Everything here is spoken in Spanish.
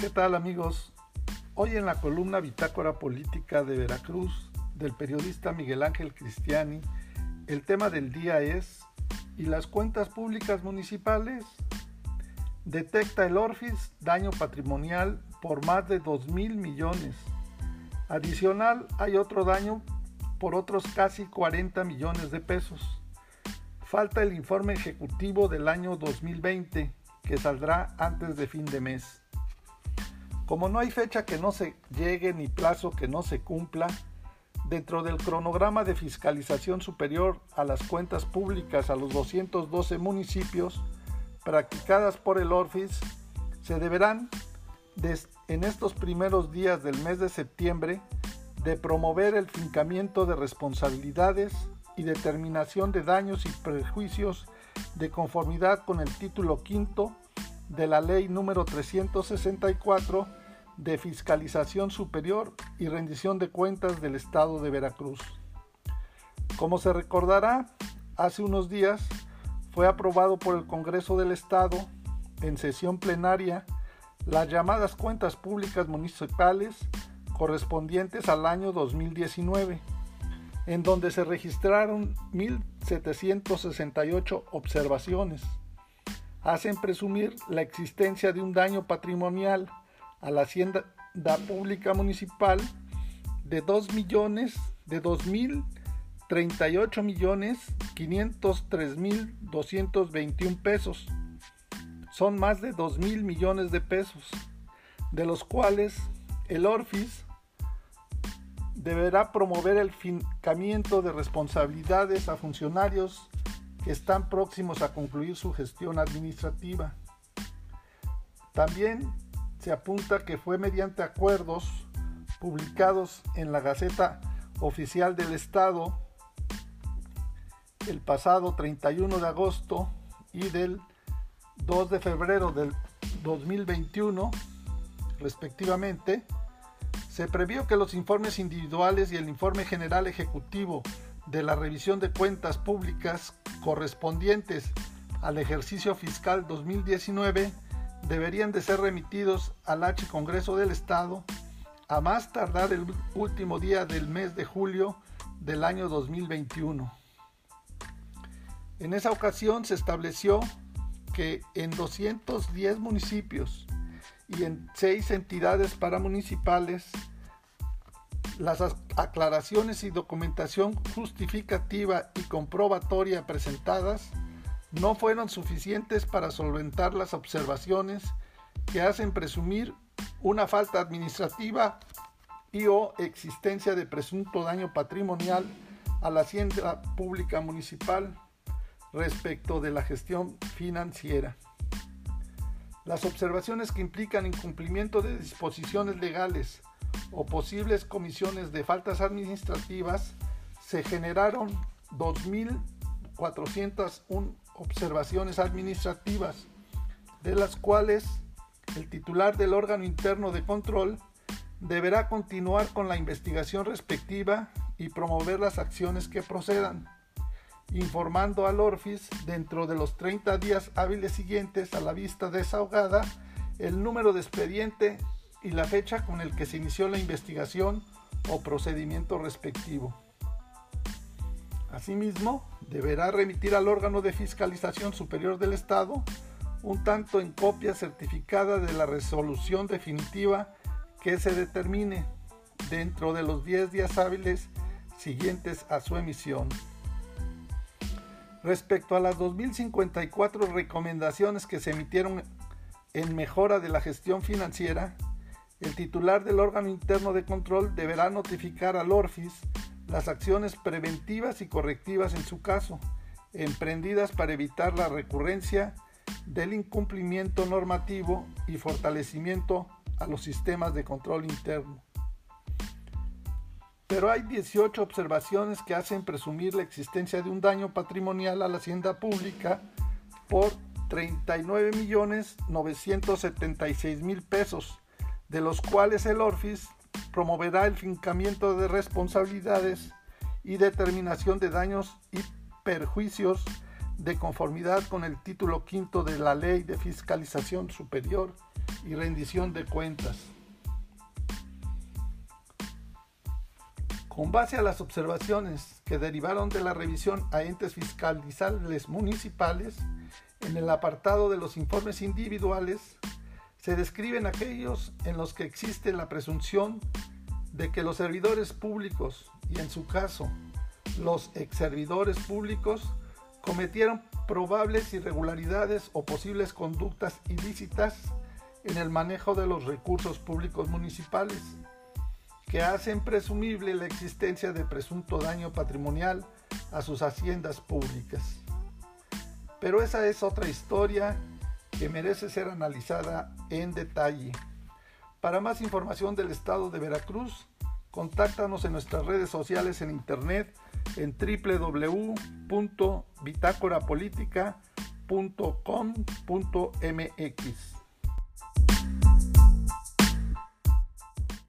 ¿Qué tal amigos? Hoy en la columna Bitácora Política de Veracruz del periodista Miguel Ángel Cristiani, el tema del día es ¿y las cuentas públicas municipales? Detecta el Orfis daño patrimonial por más de 2 mil millones. Adicional hay otro daño por otros casi 40 millones de pesos. Falta el informe ejecutivo del año 2020 que saldrá antes de fin de mes. Como no hay fecha que no se llegue ni plazo que no se cumpla, dentro del cronograma de fiscalización superior a las cuentas públicas a los 212 municipios practicadas por el ORFIS, se deberán en estos primeros días del mes de septiembre de promover el fincamiento de responsabilidades y determinación de daños y prejuicios de conformidad con el título quinto de la ley número 364 de fiscalización superior y rendición de cuentas del estado de Veracruz. Como se recordará, hace unos días fue aprobado por el Congreso del Estado en sesión plenaria las llamadas cuentas públicas municipales correspondientes al año 2019, en donde se registraron 1.768 observaciones. Hacen presumir la existencia de un daño patrimonial a la hacienda pública municipal de 2 millones de 2.038 millones 503 mil 221 pesos. Son más de 2 mil millones de pesos, de los cuales el Orfis deberá promover el fincamiento de responsabilidades a funcionarios que están próximos a concluir su gestión administrativa. También se apunta que fue mediante acuerdos publicados en la Gaceta Oficial del Estado el pasado 31 de agosto y del 2 de febrero del 2021 respectivamente, se previó que los informes individuales y el informe general ejecutivo de la revisión de cuentas públicas correspondientes al ejercicio fiscal 2019 deberían de ser remitidos al H Congreso del Estado a más tardar el último día del mes de julio del año 2021. En esa ocasión se estableció que en 210 municipios y en 6 entidades paramunicipales las aclaraciones y documentación justificativa y comprobatoria presentadas no fueron suficientes para solventar las observaciones que hacen presumir una falta administrativa y o existencia de presunto daño patrimonial a la hacienda pública municipal respecto de la gestión financiera. Las observaciones que implican incumplimiento de disposiciones legales o posibles comisiones de faltas administrativas se generaron 2.401 observaciones administrativas, de las cuales el titular del órgano interno de control deberá continuar con la investigación respectiva y promover las acciones que procedan, informando al ORFIS dentro de los 30 días hábiles siguientes a la vista desahogada el número de expediente y la fecha con el que se inició la investigación o procedimiento respectivo. Asimismo, deberá remitir al órgano de fiscalización superior del Estado un tanto en copia certificada de la resolución definitiva que se determine dentro de los 10 días hábiles siguientes a su emisión. Respecto a las 2054 recomendaciones que se emitieron en mejora de la gestión financiera, el titular del órgano interno de control deberá notificar al ORFIS las acciones preventivas y correctivas en su caso, emprendidas para evitar la recurrencia del incumplimiento normativo y fortalecimiento a los sistemas de control interno. Pero hay 18 observaciones que hacen presumir la existencia de un daño patrimonial a la hacienda pública por 39.976.000 pesos, de los cuales el ORFIS promoverá el fincamiento de responsabilidades y determinación de daños y perjuicios de conformidad con el título quinto de la Ley de Fiscalización Superior y rendición de cuentas. Con base a las observaciones que derivaron de la revisión a entes fiscalizables municipales, en el apartado de los informes individuales se describen aquellos en los que existe la presunción de que los servidores públicos, y en su caso los exservidores públicos, cometieron probables irregularidades o posibles conductas ilícitas en el manejo de los recursos públicos municipales, que hacen presumible la existencia de presunto daño patrimonial a sus haciendas públicas. Pero esa es otra historia que merece ser analizada en detalle. Para más información del estado de Veracruz, contáctanos en nuestras redes sociales en internet en www.bitácorapolítica.com.mx.